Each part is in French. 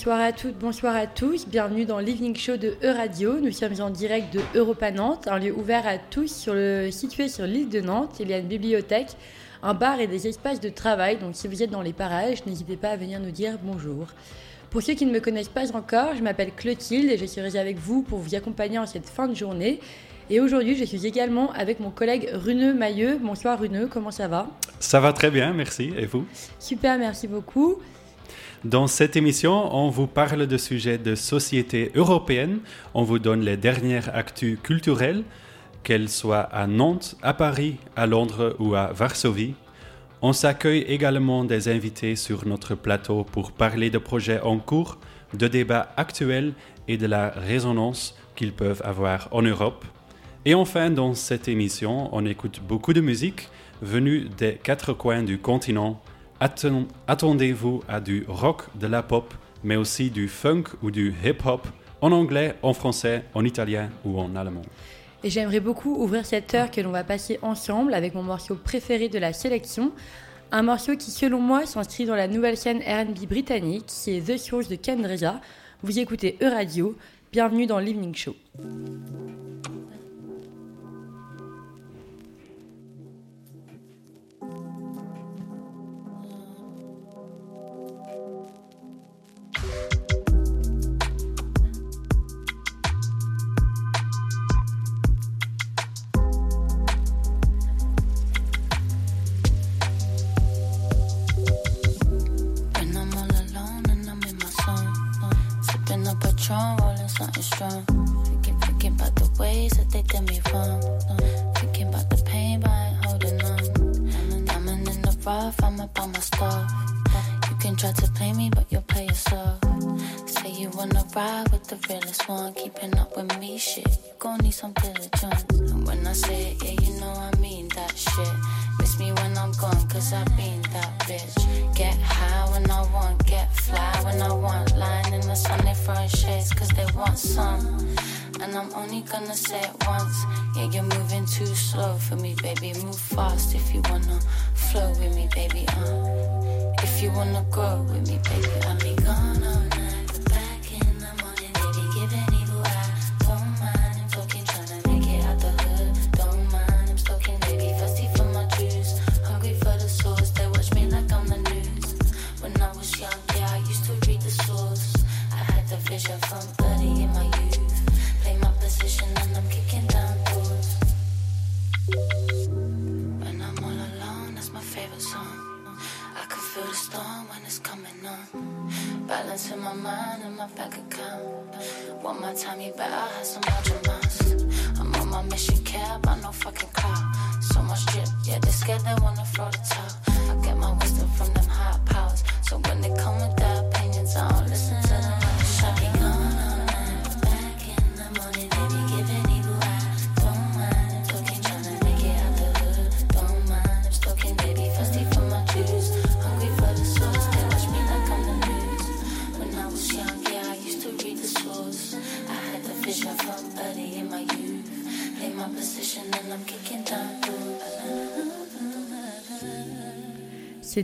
bonsoir à toutes, bonsoir à tous. Bienvenue dans l'Evening Show de E-Radio. Nous sommes en direct de Europa Nantes, un lieu ouvert à tous sur le, situé sur l'île de Nantes. Il y a une bibliothèque, un bar et des espaces de travail. Donc si vous êtes dans les parages, n'hésitez pas à venir nous dire bonjour. Pour ceux qui ne me connaissent pas encore, je m'appelle Clotilde et je serai avec vous pour vous accompagner en cette fin de journée. Et aujourd'hui, je suis également avec mon collègue Runeux Mailleux. Bonsoir Runeux, comment ça va? Ça va très bien, merci. Et vous? Super, merci beaucoup. Dans cette émission, on vous parle de sujets de société européenne, on vous donne les dernières actus culturelles, qu'elles soient à Nantes, à Paris, à Londres ou à Varsovie. On s'accueille également des invités sur notre plateau pour parler de projets en cours, de débats actuels et de la résonance qu'ils peuvent avoir en Europe. Et enfin, dans cette émission, on écoute beaucoup de musique venue des quatre coins du continent attendez-vous à du rock, de la pop, mais aussi du funk ou du hip-hop en anglais, en français, en italien ou en allemand? Et j'aimerais beaucoup ouvrir cette heure que l'on va passer ensemble avec mon morceau préféré de la sélection. Un morceau qui, selon moi, s'inscrit dans la nouvelle scène RB britannique, qui est The Source de Kendreza. Vous écoutez E-Radio. Bienvenue dans l'Evening Show. when I want. Lying in the sun, they throwing shades cause they want some. And I'm only gonna say it once. Yeah, you're moving too slow for me, baby. Move fast if you wanna flow with me, baby. Uh. If you wanna grow with me, baby, I'm. gone all night.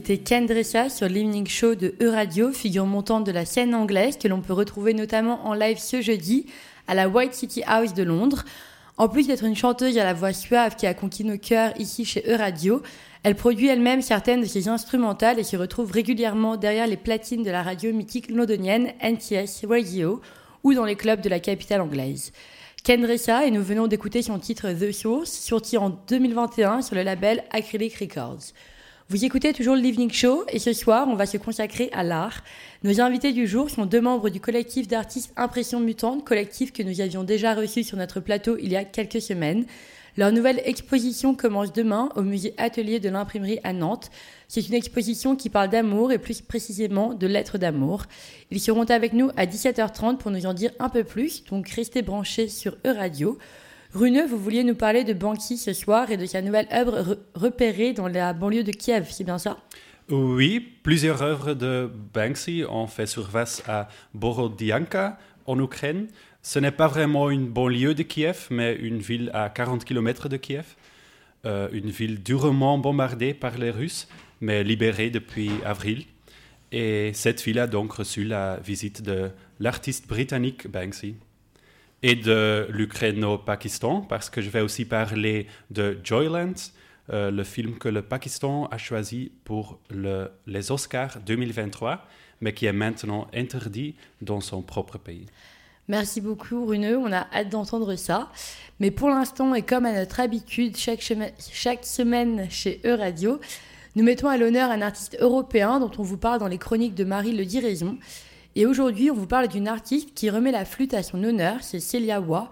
C'était Ken Dressa sur l'Evening Show de E-Radio, figure montante de la scène anglaise que l'on peut retrouver notamment en live ce jeudi à la White City House de Londres. En plus d'être une chanteuse à la voix suave qui a conquis nos cœurs ici chez E-Radio, elle produit elle-même certaines de ses instrumentales et se retrouve régulièrement derrière les platines de la radio mythique londonienne NTS Radio ou dans les clubs de la capitale anglaise. Ken Dressa et nous venons d'écouter son titre The Source, sorti en 2021 sur le label Acrylic Records. Vous écoutez toujours l'Evening Show et ce soir, on va se consacrer à l'art. Nos invités du jour sont deux membres du collectif d'artistes Impression Mutante, collectif que nous avions déjà reçu sur notre plateau il y a quelques semaines. Leur nouvelle exposition commence demain au musée Atelier de l'imprimerie à Nantes. C'est une exposition qui parle d'amour et plus précisément de lettres d'amour. Ils seront avec nous à 17h30 pour nous en dire un peu plus, donc restez branchés sur E-Radio. Runeux, vous vouliez nous parler de Banksy ce soir et de sa nouvelle œuvre repérée dans la banlieue de Kiev, c'est bien ça? Oui, plusieurs œuvres de Banksy ont fait surface à Borodianka, en Ukraine. Ce n'est pas vraiment une banlieue de Kiev, mais une ville à 40 km de Kiev. Euh, une ville durement bombardée par les Russes, mais libérée depuis avril. Et cette ville a donc reçu la visite de l'artiste britannique Banksy et de l'Ukraine-Pakistan, parce que je vais aussi parler de Joyland, euh, le film que le Pakistan a choisi pour le, les Oscars 2023, mais qui est maintenant interdit dans son propre pays. Merci beaucoup, Runeux. On a hâte d'entendre ça. Mais pour l'instant, et comme à notre habitude, chaque, chaque semaine chez E-Radio, nous mettons à l'honneur un artiste européen dont on vous parle dans les chroniques de Marie Le Diraison. Et aujourd'hui, on vous parle d'une artiste qui remet la flûte à son honneur, c'est Célia Wa.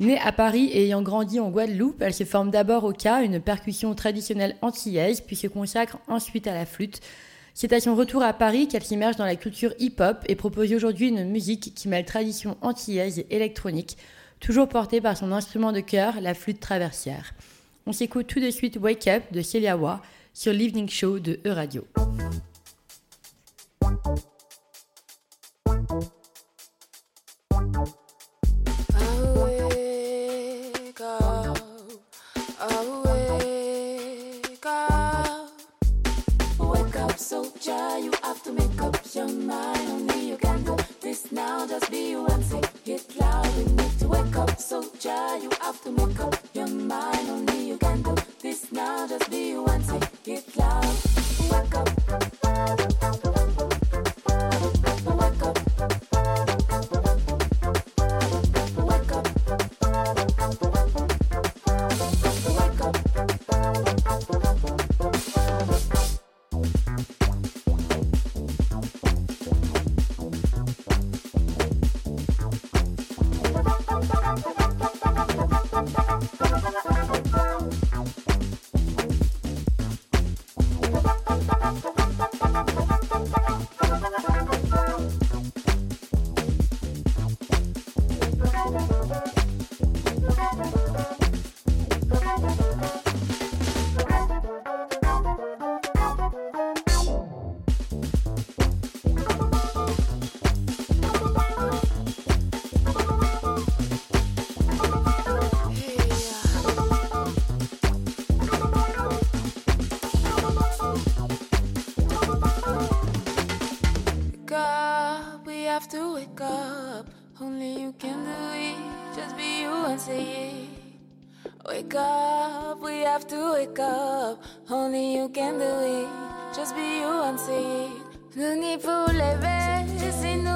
Née à Paris et ayant grandi en Guadeloupe, elle se forme d'abord au cas, une percussion traditionnelle antillaise, puis se consacre ensuite à la flûte. C'est à son retour à Paris qu'elle s'immerge dans la culture hip-hop et propose aujourd'hui une musique qui mêle tradition antillaise et électronique, toujours portée par son instrument de cœur, la flûte traversière. On s'écoute tout de suite Wake Up de Celia Wa sur l'Evening Show de E-Radio. have to wake up. Only you can do it. Just be you and say it. Wake up, we have to wake up. Only you can do it. Just be you and say it. 눈이 불레 왜 신호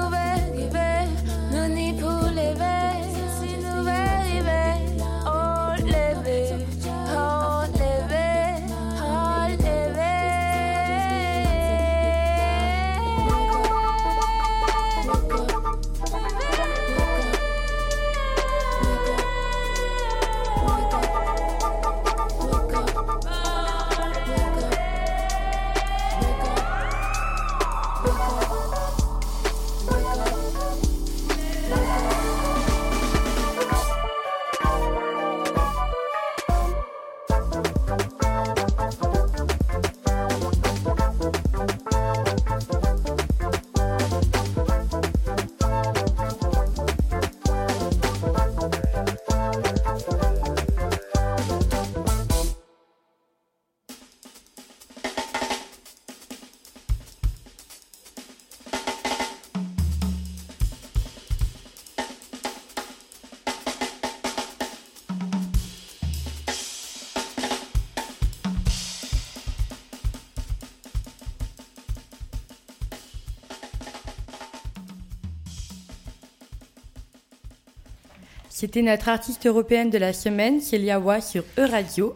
C'était notre artiste européenne de la semaine, Célia Wa, sur E-Radio.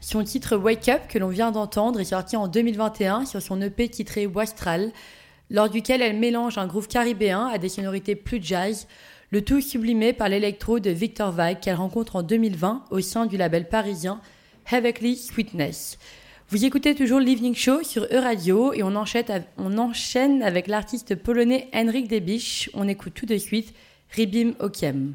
Son titre Wake Up, que l'on vient d'entendre, est sorti en 2021 sur son EP titré Wastral, lors duquel elle mélange un groove caribéen à des sonorités plus jazz, le tout sublimé par l'électro de Victor Weig qu'elle rencontre en 2020 au sein du label parisien Heavenly Sweetness. Vous écoutez toujours l'Evening Show sur E-Radio et on enchaîne avec l'artiste polonais Henrik Debich. On écoute tout de suite Ribim Okiem.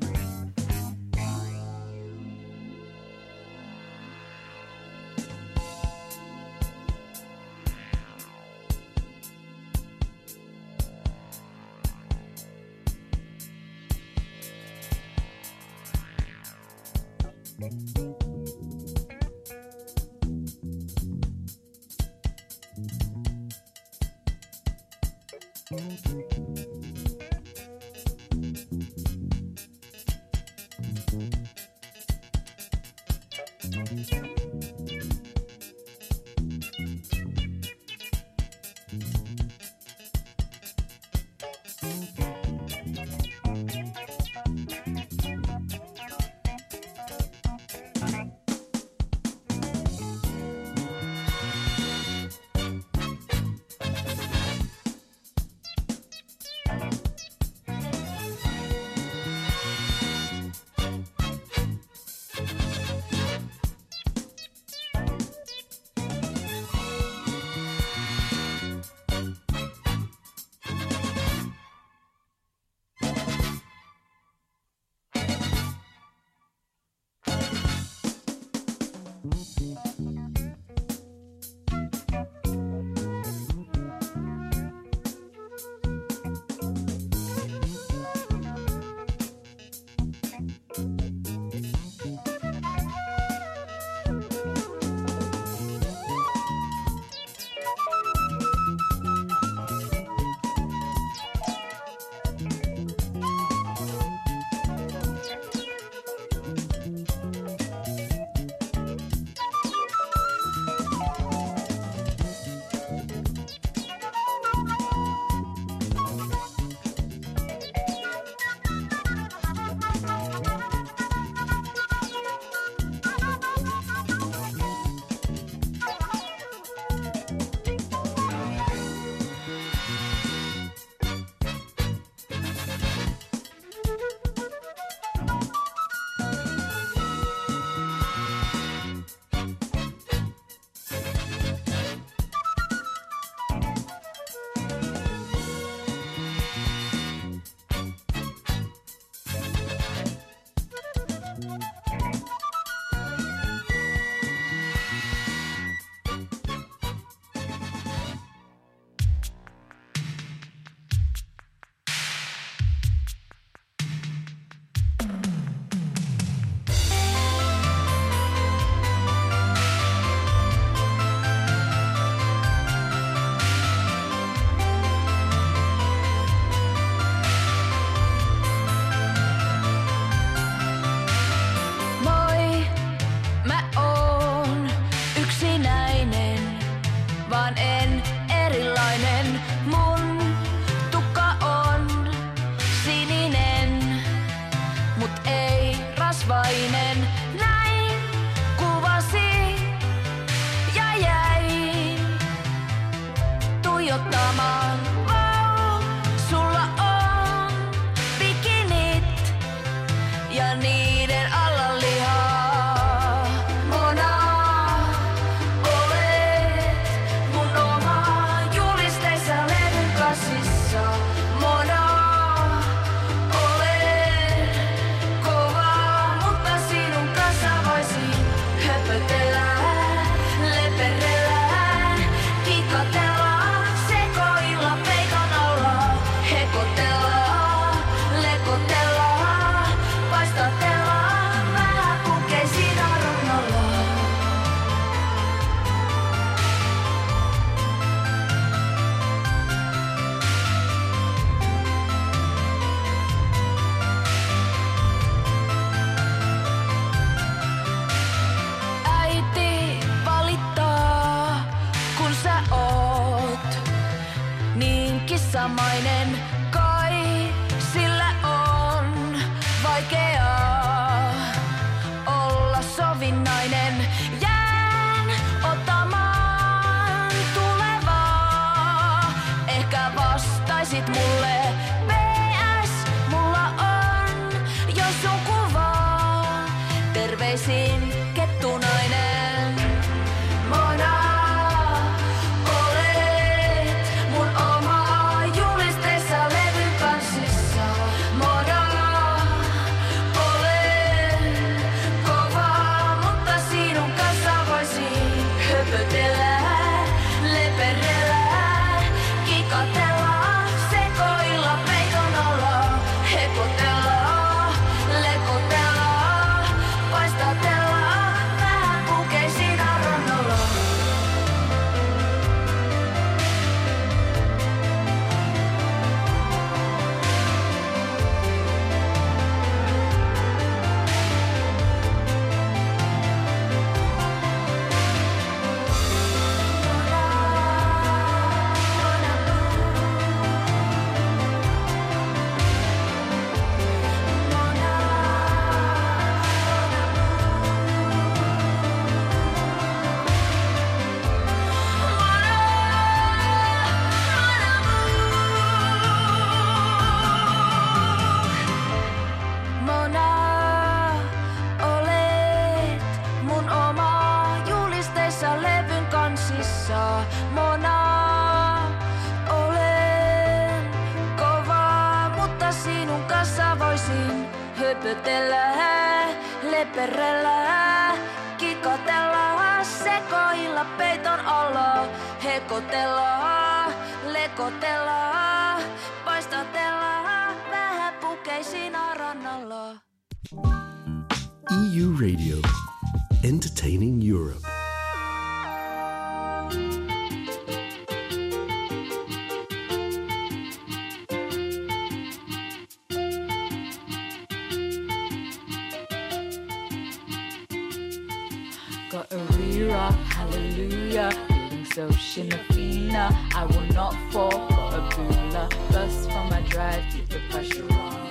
Got a rira, hallelujah, feeling so shinafina. I will not fall, for a bula, bust from my drive, keep the pressure on.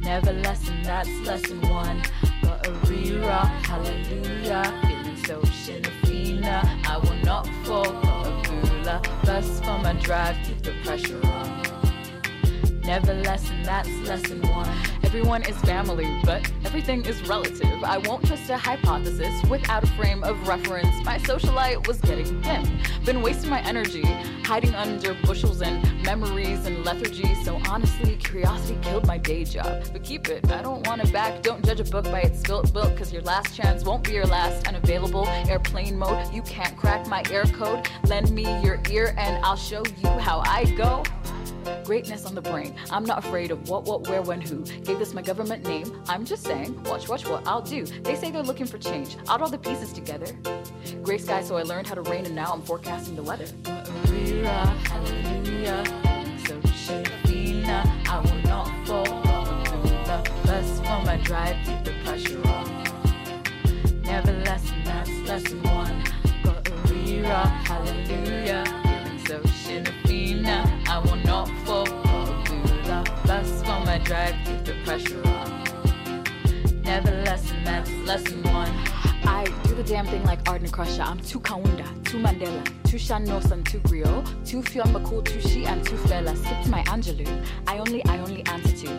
Never lesson, that's lesson one. Got a rira, hallelujah, feeling so shinafina. I will not fall, for a bula, bust from my drive, keep the pressure on. Never lesson, that's lesson one. Everyone is family, but everything is relative. I won't trust a hypothesis without a frame of reference. My socialite was getting dim. Been wasting my energy, hiding under bushels and memories and lethargy. So honestly, curiosity killed my day job. But keep it, I don't want it back. Don't judge a book by its spilt book, cause your last chance won't be your last. Unavailable, airplane mode, you can't crack my air code. Lend me your ear and I'll show you how I go. Greatness on the brain. I'm not afraid of what, what, where, when, who. Gave this my government name. I'm just saying, watch, watch what I'll do. They say they're looking for change. Add all the pieces together. Gray sky, so I learned how to rain, and now I'm forecasting the weather. Rira, hallelujah. So Shafina, I will not fall. The best for my drive, keep the pressure on. Never lesson, that's lesson one. Got a hallelujah. So Shinafina, keep the pressure on. Never lesson, that's lesson one. I do the damn thing like Arden Crusher. I'm too Kawunda, too Mandela, too Shanosan, too Griot, too Fionbaku, too She, and too Fela. Skip to my Angelou. I only, I only answer to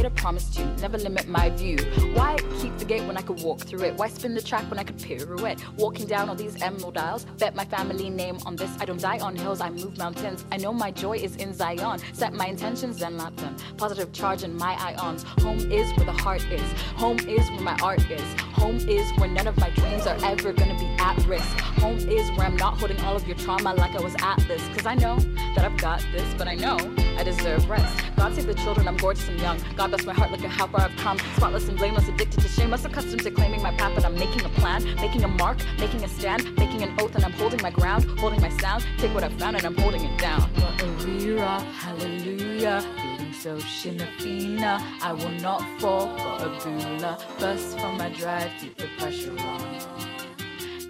made a promise to never limit my view. Why keep the gate when I could walk through it? Why spin the track when I could pirouette? Walking down all these emerald aisles, bet my family name on this. I don't die on hills, I move mountains. I know my joy is in Zion. Set my intentions, then let them. Positive charge in my ions. Home is where the heart is. Home is where my art is. Home is where none of my dreams are ever gonna be at risk. Home is where I'm not holding all of your trauma like I was Atlas. Cause I know that I've got this, but I know I deserve rest. God save the children, I'm gorgeous and young. God bless my heart, look at how far I've come. Spotless and blameless, addicted to shameless, accustomed to claiming my path, but I'm making a plan, making a mark, making a stand, making an oath, and I'm holding my ground, holding my sound. Take what I found and I'm holding it down. Rira, hallelujah. Feeling so shinafina, I will not fall for a bula. Bust from my drive, keep the pressure on.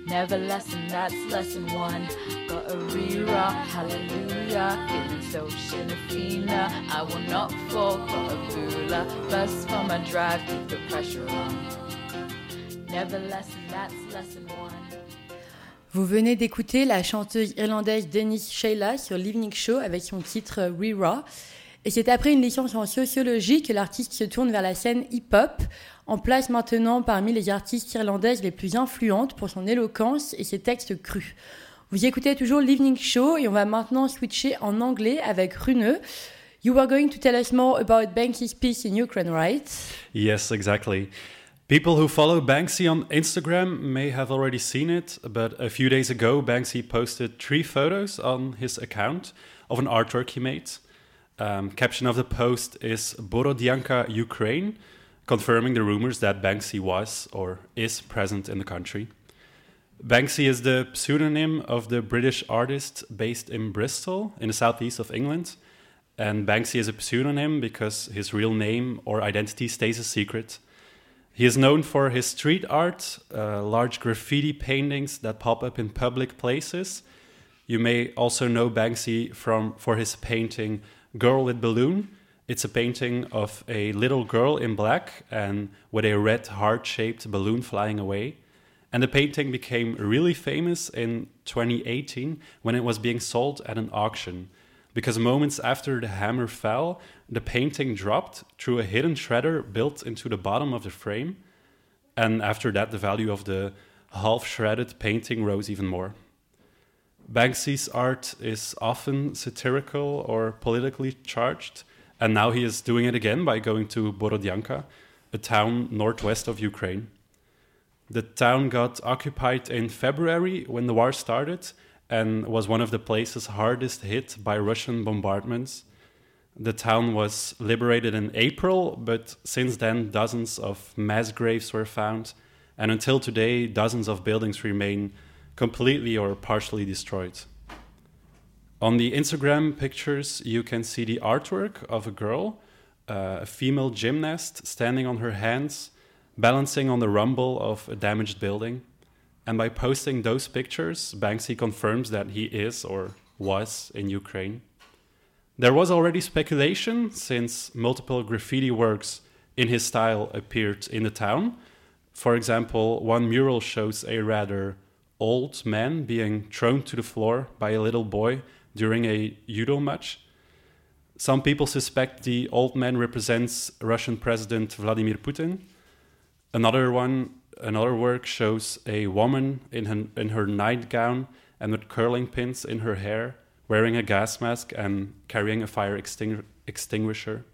Never lesson, that's lesson one. Got a rira, hallelujah. Feeling so shinafina, I will not fall for a bula. Bust from my drive, keep the pressure on. Never lesson, that's lesson one. Vous venez d'écouter la chanteuse irlandaise Denise Sheila sur l'Evening Show avec son titre Rira. Et c'est après une licence en sociologie que l'artiste se tourne vers la scène hip-hop, en place maintenant parmi les artistes irlandaises les plus influentes pour son éloquence et ses textes crus. Vous écoutez toujours l'Evening Show et on va maintenant switcher en anglais avec Rune. You were going to tell us more about Banksy's piece in Ukraine, right? Yes, exactly. People who follow Banksy on Instagram may have already seen it, but a few days ago, Banksy posted three photos on his account of an artwork he made. Um, caption of the post is Borodyanka, Ukraine, confirming the rumors that Banksy was or is present in the country. Banksy is the pseudonym of the British artist based in Bristol, in the southeast of England. And Banksy is a pseudonym because his real name or identity stays a secret. He is known for his street art, uh, large graffiti paintings that pop up in public places. You may also know Banksy from for his painting Girl with Balloon. It's a painting of a little girl in black and with a red heart-shaped balloon flying away. And the painting became really famous in 2018 when it was being sold at an auction. Because moments after the hammer fell, the painting dropped through a hidden shredder built into the bottom of the frame. And after that, the value of the half shredded painting rose even more. Banksy's art is often satirical or politically charged, And now he is doing it again by going to Borodyanka, a town northwest of Ukraine. The town got occupied in February when the war started and was one of the places hardest hit by Russian bombardments. The town was liberated in April, but since then, dozens of mass graves were found, and until today, dozens of buildings remain completely or partially destroyed. On the Instagram pictures, you can see the artwork of a girl, uh, a female gymnast, standing on her hands, balancing on the rumble of a damaged building. And by posting those pictures, Banksy confirms that he is or was in Ukraine. There was already speculation since multiple graffiti works in his style appeared in the town. For example, one mural shows a rather old man being thrown to the floor by a little boy during a judo match. Some people suspect the old man represents Russian President Vladimir Putin. Another one, another work shows a woman in her, in her nightgown and with curling pins in her hair, wearing a gas mask and carrying a fire extingu- extinguisher.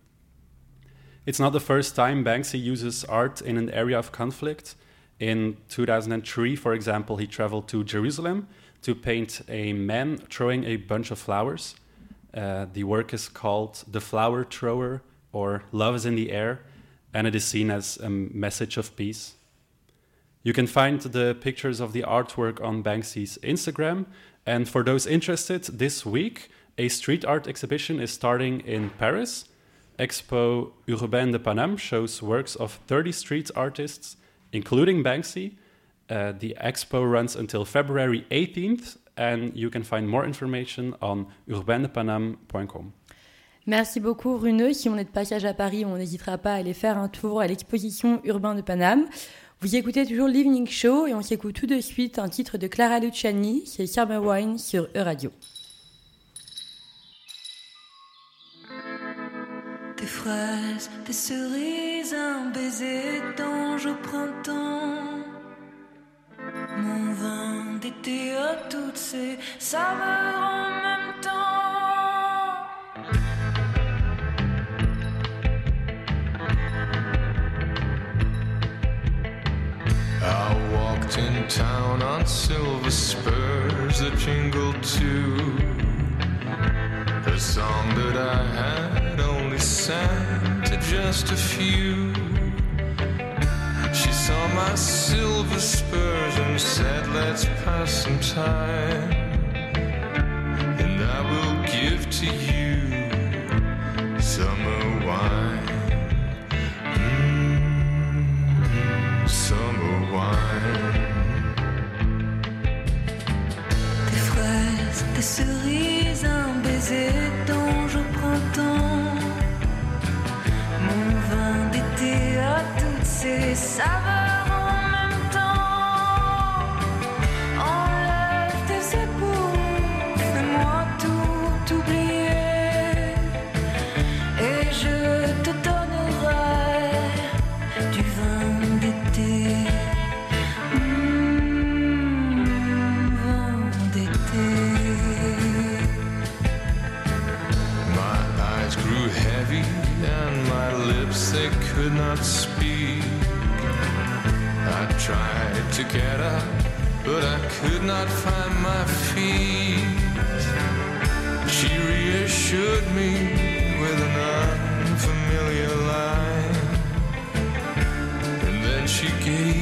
It's not the first time Banksy uses art in an area of conflict. In 2003, for example, he traveled to Jerusalem to paint a man throwing a bunch of flowers. Uh, the work is called The Flower Thrower or Love is in the Air, and it is seen as a message of peace. You can find the pictures of the artwork on Banksy's Instagram, and for those interested, this week a street art exhibition is starting in Paris. Expo Urbain de Paname shows works of 30 street artists, including Banksy, uh, the expo runs until February 18th, and you can find more information on urbaindepaname.com. Merci beaucoup Runeux. Si on est de passage à Paris, on n'hésitera pas à aller faire un tour à l'exposition Urbain de Paname. Vous écoutez toujours l'Evening Show et on s'écoute tout de suite un titre de Clara Luciani, c'est Summer Wine sur E-Radio. Des fraises, des cerises, un baiser d'ange au printemps. Mon vin d'été à toutes ces saveurs en même temps. I walked in town on silver spurs that jingled too. A song that I had only sang to just a few. My silver spurs and said, Let's pass some time. And I will give to you summer wine. Mm, summer wine. Des fraises, des cerises, un baiser d'ange au printemps. Mon vin d'été à toutes ces saveurs tried to get up, but I could not find my feet. She reassured me with an unfamiliar line, and then she gave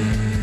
Yeah.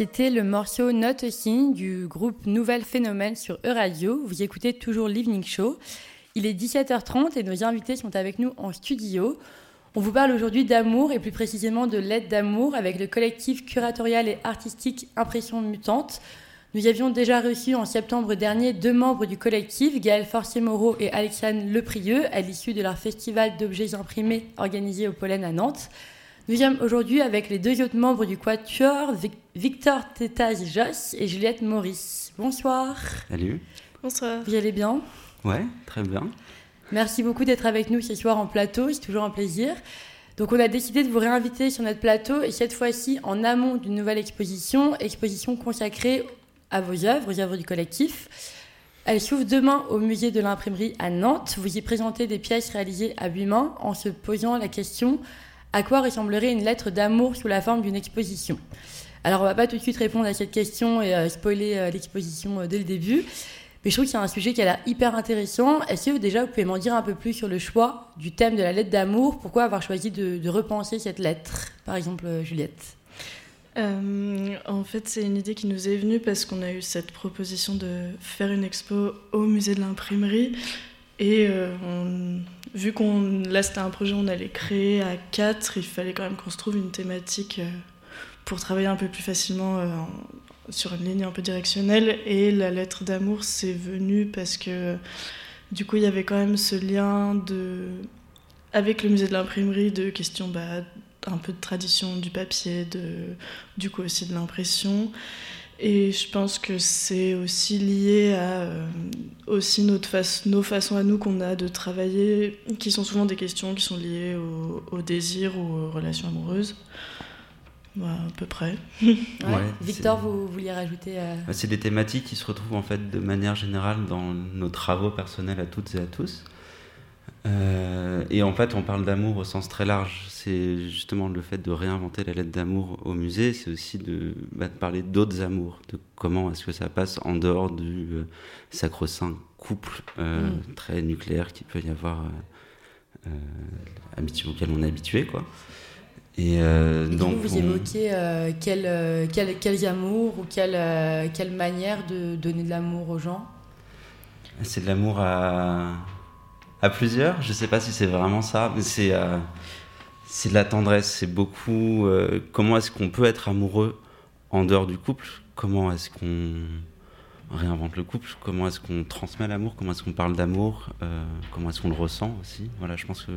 C'était le morceau Not a Thing du groupe Nouvelle Phénomène sur Euradio. Vous écoutez toujours l'Evening Show. Il est 17h30 et nos invités sont avec nous en studio. On vous parle aujourd'hui d'amour et plus précisément de l'aide d'amour avec le collectif curatorial et artistique Impression Mutante. Nous y avions déjà reçu en septembre dernier deux membres du collectif, Gaël Forcier-Moreau et Alexandre Leprieux, à l'issue de leur festival d'objets imprimés organisé au Pollen à Nantes. Nous sommes aujourd'hui avec les deux autres membres du Quatuor, Victor Tétaz-Joss et Juliette Maurice. Bonsoir. Salut. Bonsoir. Vous allez bien? Ouais, très bien. Merci beaucoup d'être avec nous ce soir en plateau, c'est toujours un plaisir. Donc on a décidé de vous réinviter sur notre plateau et cette fois-ci en amont d'une nouvelle exposition, exposition consacrée à vos œuvres, aux œuvres du collectif. Elle s'ouvre demain au musée de l'imprimerie à Nantes. Vous y présentez des pièces réalisées à huit mains en se posant la question à quoi ressemblerait une lettre d'amour sous la forme d'une exposition Alors, on va pas tout de suite répondre à cette question et euh, spoiler euh, l'exposition euh, dès le début. Mais je trouve qu'il y a un sujet qui a l'air hyper intéressant. Est-ce que déjà vous pouvez m'en dire un peu plus sur le choix du thème de la lettre d'amour? Pourquoi avoir choisi de, repenser cette lettre Par exemple, Juliette? En fait, c'est une idée qui nous est venue parce qu'on a eu cette proposition de faire une expo au musée de l'imprimerie. Et on, vu qu'on là c'était un projet on allait créer à quatre, il fallait quand même qu'on se trouve une thématique euh, pour travailler un peu plus facilement euh, sur une ligne un peu directionnelle. Et la lettre d'amour c'est venu parce que du coup il y avait quand même ce lien avec le musée de l'imprimerie de questions bah, un peu de tradition du papier, du coup aussi de l'impression. Et je pense que c'est aussi lié à euh, aussi notre face, nos façons à nous qu'on a de travailler, qui sont souvent des questions qui sont liées au, au désir ou aux relations amoureuses. Voilà, à peu près. Ouais. Ouais, Victor, vous vouliez rajouter euh... C'est des thématiques qui se retrouvent en fait de manière générale dans nos travaux personnels à toutes et à tous. Euh, et en fait, on parle d'amour au sens très large. C'est justement le fait de réinventer la lettre d'amour au musée, c'est aussi de, bah, de parler d'autres amours, de comment est-ce que ça passe en dehors du euh, sacro-saint couple euh, mm. très nucléaire qu'il peut y avoir, euh, auquel on est habitué, quoi. Et, et donc, vous, vous évoquez quel, quel, quels amours ou quelle, quelle manière de donner de l'amour aux gens? C'est de l'amour à à plusieurs. Je sais pas si c'est vraiment ça, mais c'est euh, c'est de la tendresse. C'est beaucoup. Euh, comment est-ce qu'on peut être amoureux en dehors du couple? Comment est-ce qu'on réinvente le couple? Comment est-ce qu'on transmet l'amour? Comment est-ce qu'on parle d'amour? Euh, Comment est-ce qu'on le ressent aussi? Voilà, je pense que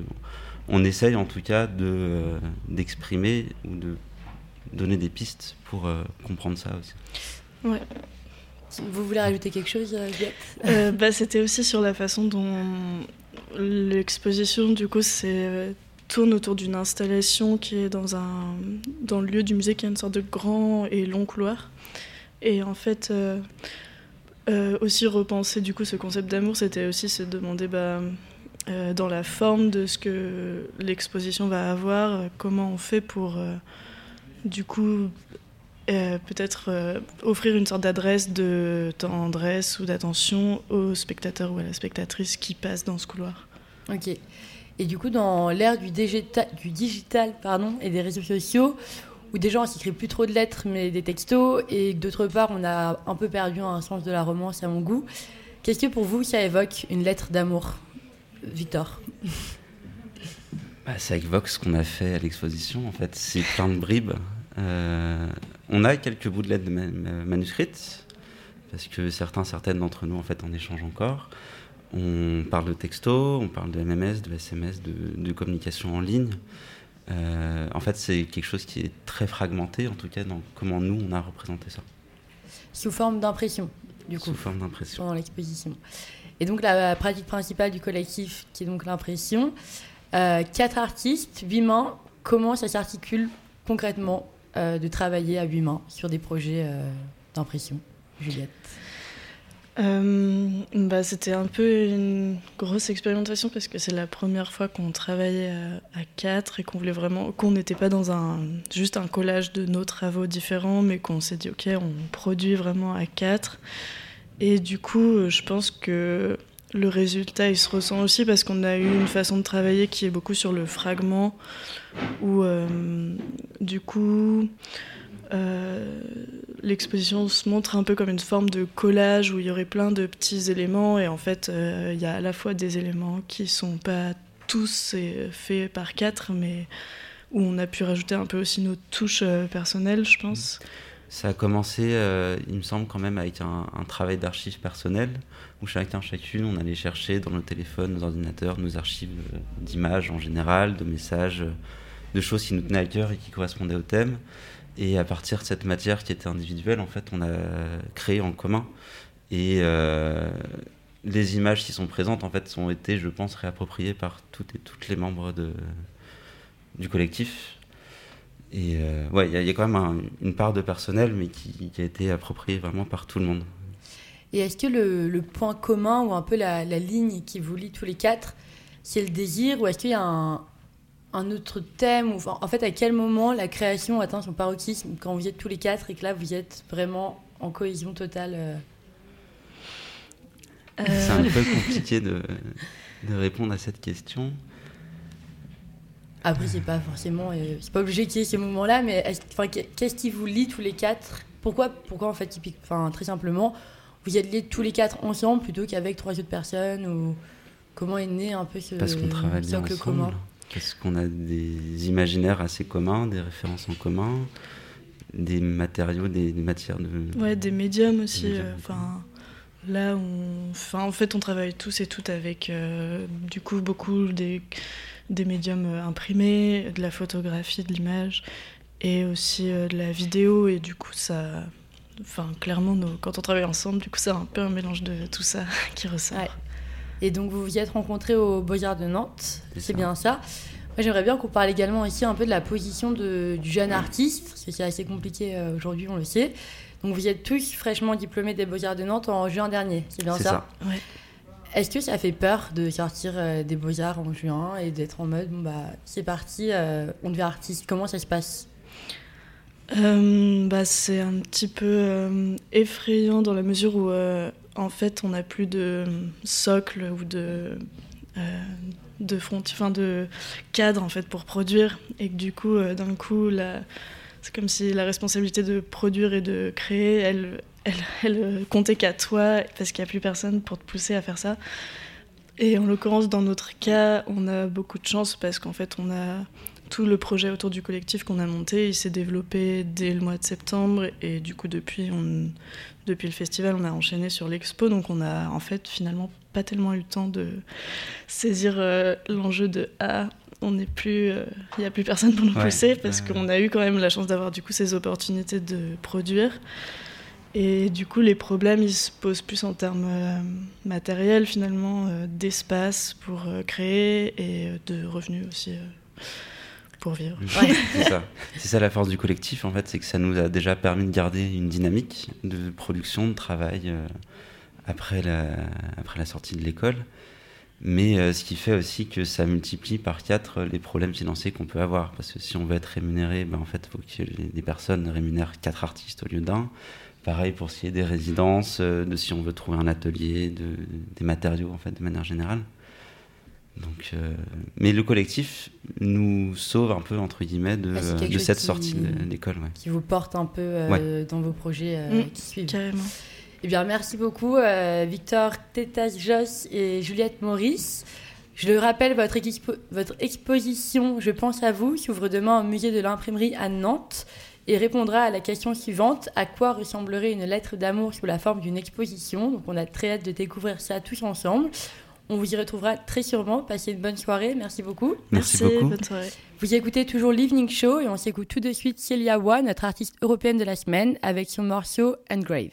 on essaye en tout cas de euh, d'exprimer ou de donner des pistes pour euh, comprendre ça aussi. Ouais. Vous voulez rajouter quelque chose, Juliette? Euh, bah, C'était aussi sur la façon dont l'exposition, du coup, c'est tourne autour d'une installation qui est dans, un, dans le lieu du musée qui est une sorte de grand et long couloir. Et en fait, euh, euh, aussi repenser du coup ce concept d'amour, c'était aussi se demander bah, euh, dans la forme de ce que l'exposition va avoir, comment on fait pour du coup euh, peut-être euh, offrir une sorte d'adresse de tendresse ou d'attention au spectateur ou à la spectatrice qui passe dans ce couloir. Ok. Et du coup, dans l'ère du, du, digital pardon, et des réseaux sociaux, où des gens s'écrivent plus trop de lettres mais des textos, et d'autre part, on a un peu perdu un sens de la romance à mon goût, qu'est-ce que pour vous ça évoque une lettre d'amour Victor? Bah, Ça évoque ce qu'on a fait à l'exposition, en fait. C'est plein de bribes. Euh, on a quelques bouts de lettres manuscrites, parce que certains, certaines d'entre nous, en fait, en échangent encore. On parle de texto, on parle de MMS, de SMS, de, de communication en ligne. Euh, en fait, c'est quelque chose qui est très fragmenté, en tout cas, dans comment nous, on a représenté ça. Sous forme d'impression, du coup. Sous forme d'impression. Pendant l'exposition. Et donc, la pratique principale du collectif, qui est donc l'impression. Euh, quatre artistes, huit mains. Comment ça s'articule concrètement euh, de travailler à huit mains sur des projets euh, d'impression Juliette euh, bah, C'était un peu une grosse expérimentation parce que c'est la première fois qu'on travaillait à, à quatre et qu'on voulait vraiment qu'on n'était pas dans un juste un collage de nos travaux différents, mais qu'on s'est dit ok, on produit vraiment à quatre. Et du coup, je pense que le résultat, il se ressent aussi parce qu'on a eu une façon de travailler qui est beaucoup sur le fragment, où euh, du coup, euh, l'exposition se montre un peu comme une forme de collage où il y aurait plein de petits éléments et en fait euh, il y a à la fois des éléments qui sont pas tous faits par quatre mais où on a pu rajouter un peu aussi nos touches personnelles je pense. Ça a commencé, euh, il me semble, quand même avec un, travail d'archives personnelles, où chacun, chacune, on allait chercher dans nos téléphones, nos ordinateurs, nos archives euh, d'images en général, de messages, euh, de choses qui nous tenaient à cœur et qui correspondaient au thème. Et à partir de cette matière qui était individuelle, en fait, on a créé en commun. Et les images qui sont présentes, en fait, ont été, je pense, réappropriées par toutes et toutes les membres du collectif. Et euh, ouais, il y, a- il y a quand même un- une part de personnel, mais qui, qui a été appropriée vraiment par tout le monde. Et est-ce que le, le point commun ou un peu la, la ligne qui vous lie tous les quatre, c'est le désir ou est-ce qu'il y a un, un autre thème ou, En fait, à quel moment la création atteint son paroxysme quand vous êtes tous les quatre et que là vous êtes vraiment en cohésion totale euh C'est un peu compliqué de, de répondre à cette question. Après, c'est pas forcément, euh, c'est pas obligé qu'il y ait ces moments-là, mais qu'est-ce qui vous lie tous les quatre? Pourquoi, pourquoi en fait, typique, enfin, très simplement, vous êtes liés tous les quatre ensemble plutôt qu'avec trois autres personnes ou comment est né un peu ce Parce qu'on travaille bien socle ensemble. commun? Parce qu'on a des imaginaires assez communs, des références en commun, des matériaux, des, des matières de. Ouais, des médiums aussi. Euh, Enfin, là, on, enfin, en fait, on travaille tous et toutes avec, euh, du coup, beaucoup des, des médiums euh, imprimés, de la photographie, de l'image, et aussi euh, de la vidéo. Et du coup, ça, enfin, clairement, nos- quand on travaille ensemble, du coup, c'est un peu un mélange de tout ça qui ressort. Ouais. Et donc vous vous y êtes rencontrés au Beaux-Arts de Nantes, C'est bien ça. Moi j'aimerais bien qu'on parle également aussi un peu de la position de- du jeune artiste, parce que c'est assez compliqué euh, aujourd'hui, on le sait. Donc vous êtes tous fraîchement diplômés des Beaux-Arts de Nantes en juin dernier, c'est bien C'est ça, ça. Ouais. Est-ce que ça fait peur de sortir euh, des Beaux-Arts en juin et d'être en mode, bon bah c'est parti, euh, on devient artiste, comment ça se passe? Euh, bah, c'est un petit peu effrayant dans la mesure où, en fait, on n'a plus de socle ou de, de front, enfin de cadre en fait pour produire, et que du coup, d'un coup, c'est comme si la responsabilité de produire et de créer, elle, elle, elle euh, comptait qu'à toi, parce qu'il n'y a plus personne pour te pousser à faire ça. Et en l'occurrence, dans notre cas, on a beaucoup de chance parce qu'en fait, on a tout le projet autour du collectif qu'on a monté, il s'est développé dès le mois de septembre et du coup depuis, on, depuis le festival on a enchaîné sur l'expo. Donc on a en fait finalement pas tellement eu le temps de saisir euh, l'enjeu de ah on n'est plus il n'y a plus personne pour nous Ouais, pousser parce qu'on a eu quand même la chance d'avoir du coup ces opportunités de produire et du coup les problèmes ils se posent plus en termes euh, matériels finalement euh, d'espace pour euh, créer et euh, de revenus aussi euh, pour vivre. c'est ça. C'est ça la force du collectif, en fait, c'est que ça nous a déjà permis de garder une dynamique de production, de travail euh, après, la, après la sortie de l'école. Mais euh, ce qui fait aussi que ça multiplie par quatre les problèmes financiers qu'on peut avoir. Parce que si on veut être rémunéré, ben, en fait, il faut que les, les personnes rémunèrent quatre artistes au lieu d'un. Pareil pour ce qui est des résidences, euh, de si on veut trouver un atelier, de, des matériaux, en fait, de manière générale. Donc, euh, mais le collectif nous sauve un peu entre guillemets de, Ah, de cette qui- sortie de l'école. Ouais. qui vous porte un peu euh, dans vos projets euh, Mm, qui suivent Carrément. Eh bien, merci beaucoup, euh, Victor Tétas-Joss et Juliette Maurice. Je le rappelle, votre, expo- votre exposition Je pense à vous s'ouvre demain au musée de l'imprimerie à Nantes et répondra à la question suivante à quoi ressemblerait une lettre d'amour sous la forme d'une exposition? Donc, on a très hâte de découvrir ça tous ensemble. On vous y retrouvera très sûrement. Passez une bonne soirée. Merci beaucoup. Merci, beaucoup. bonne soirée. Vous écoutez toujours l'Evening Show et on s'écoute tout de suite Celia Wa, notre artiste européenne de la semaine, avec son morceau Engraved.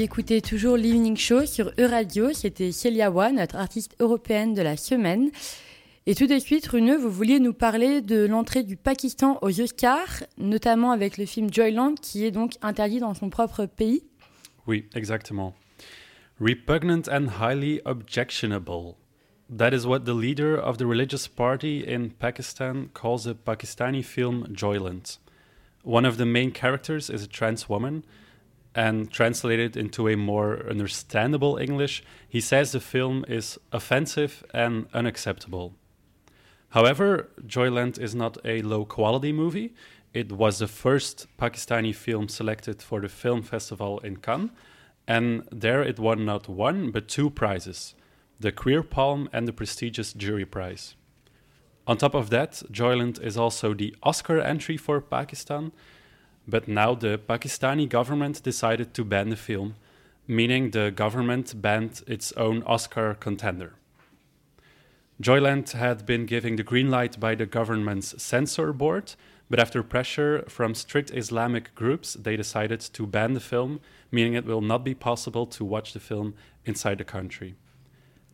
Écoutez toujours l'Evening Show sur Euradio. C'était Celia Wa, notre artiste européenne de la semaine. Et tout de suite, Runeux, vous vouliez nous parler de l'entrée du Pakistan aux Oscars, notamment avec le film Joyland, qui est donc interdit dans son propre pays. Oui, exactement. Repugnant and highly objectionable. That is what the leader of the religious party in Pakistan calls the Pakistani film Joyland. One of the main characters is a trans woman, and translated into a more understandable English, he says the film is offensive and unacceptable. However, Joyland is not a low quality movie. It was the first Pakistani film selected for the film festival in Cannes, and there it won not one but two prizes the Queer Palm and the prestigious Jury Prize. On top of that, Joyland is also the Oscar entry for Pakistan, but now the Pakistani government decided to ban the film, meaning the government banned its own Oscar contender. Joyland had been given the green light by the government's censor board, but after pressure from strict Islamic groups, they decided to ban the film, meaning it will not be possible to watch the film inside the country.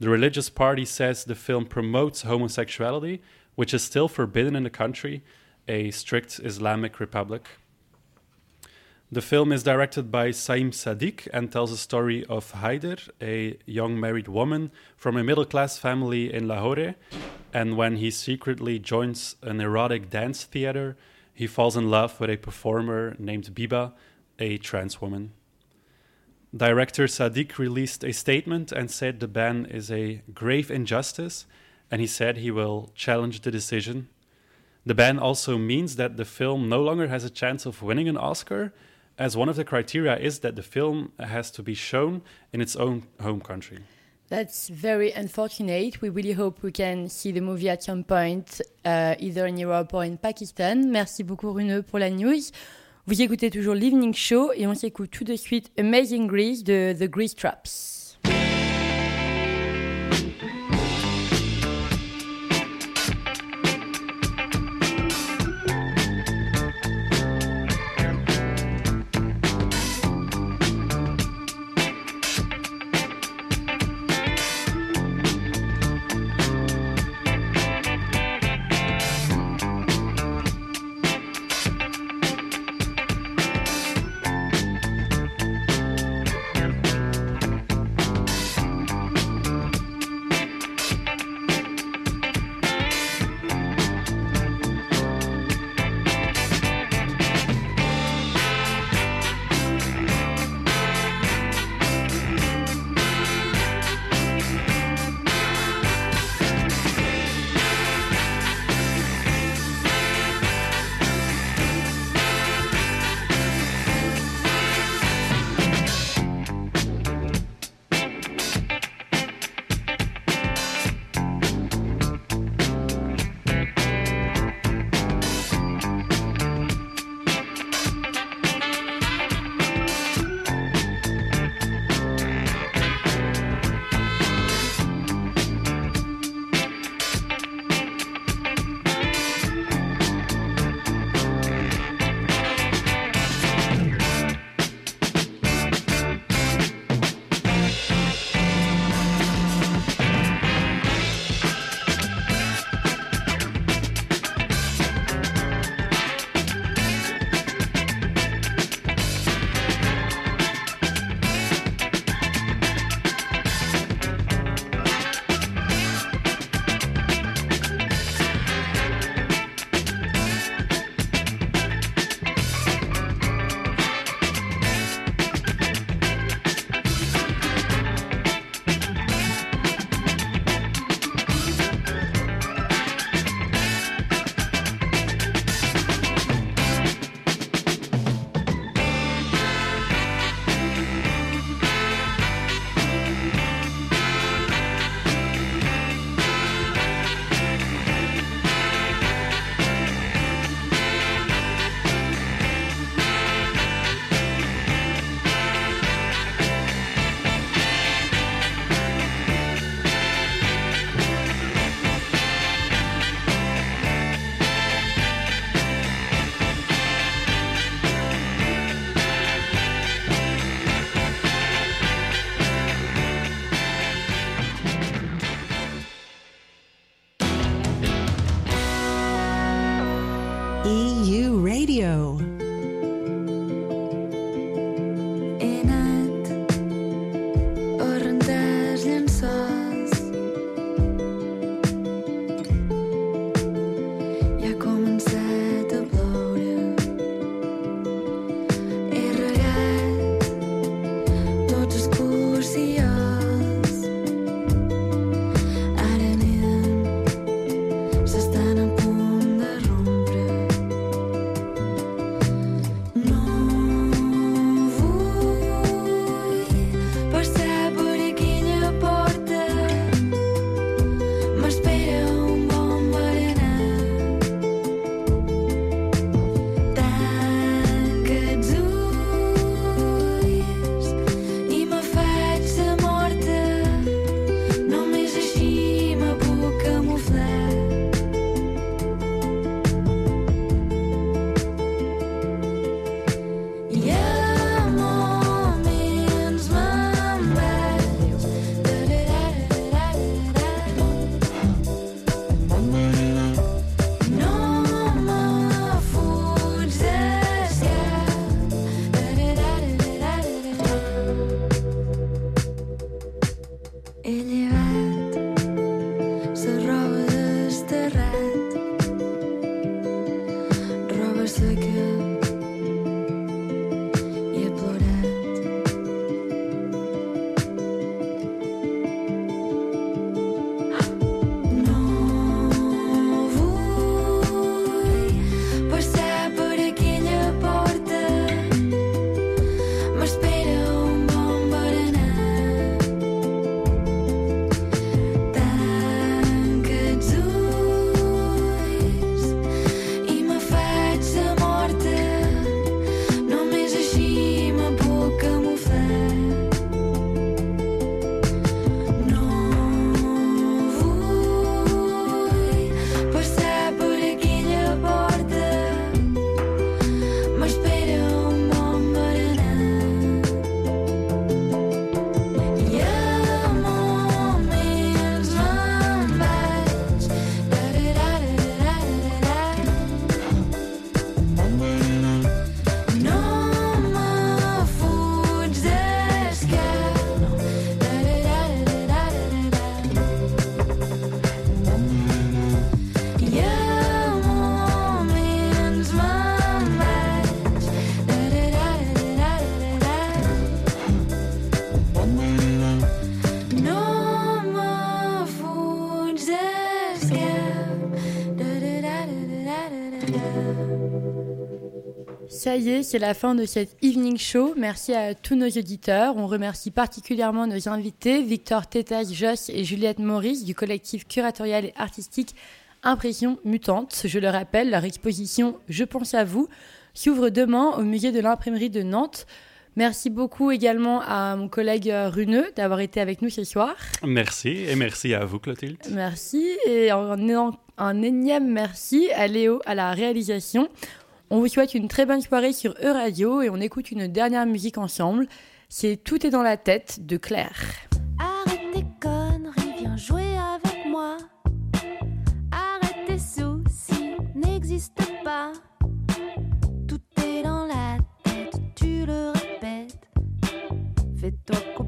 The religious party says the film promotes homosexuality, which is still forbidden in the country, a strict Islamic republic. The film is directed by Saim Sadiq and tells the story of Haider, a young married woman from a middle class family in Lahore. And when he secretly joins an erotic dance theater, he falls in love with a performer named Biba, a trans woman. Director Sadiq released a statement and said the ban is a grave injustice, and he said he will challenge the decision. The ban also means that the film no longer has a chance of winning an Oscar, as one of the criteria is that the film has to be shown in its own home country. That's very unfortunate. We really hope we can see the movie at some point, uh, either in Europe or in Pakistan. Merci beaucoup, Runeux, pour la news. Vous écoutez toujours l'Evening Show et on s'écoute tout de suite Amazing Grease de The Grease Traps. Ça y est, c'est la fin de cette evening show. Merci à tous nos auditeurs. On remercie particulièrement nos invités, Victor Tétas Joss et Juliette Maurice du collectif curatorial et artistique Impression Mutante. Je le rappelle, leur exposition Je pense à vous s'ouvre demain au musée de l'imprimerie de Nantes. Merci beaucoup également à mon collègue Runeux d'avoir été avec nous ce soir. Merci et merci à vous, Clotilde. Merci et un, un énième merci à Léo à la réalisation. On vous souhaite une très bonne soirée sur E-Radio et on écoute une dernière musique ensemble. C'est Tout est dans la tête de Claire. Arrête tes conneries, viens jouer avec moi. Arrête tes soucis, n'existe pas. Tout est dans la tête, tu le répètes. Fais-toi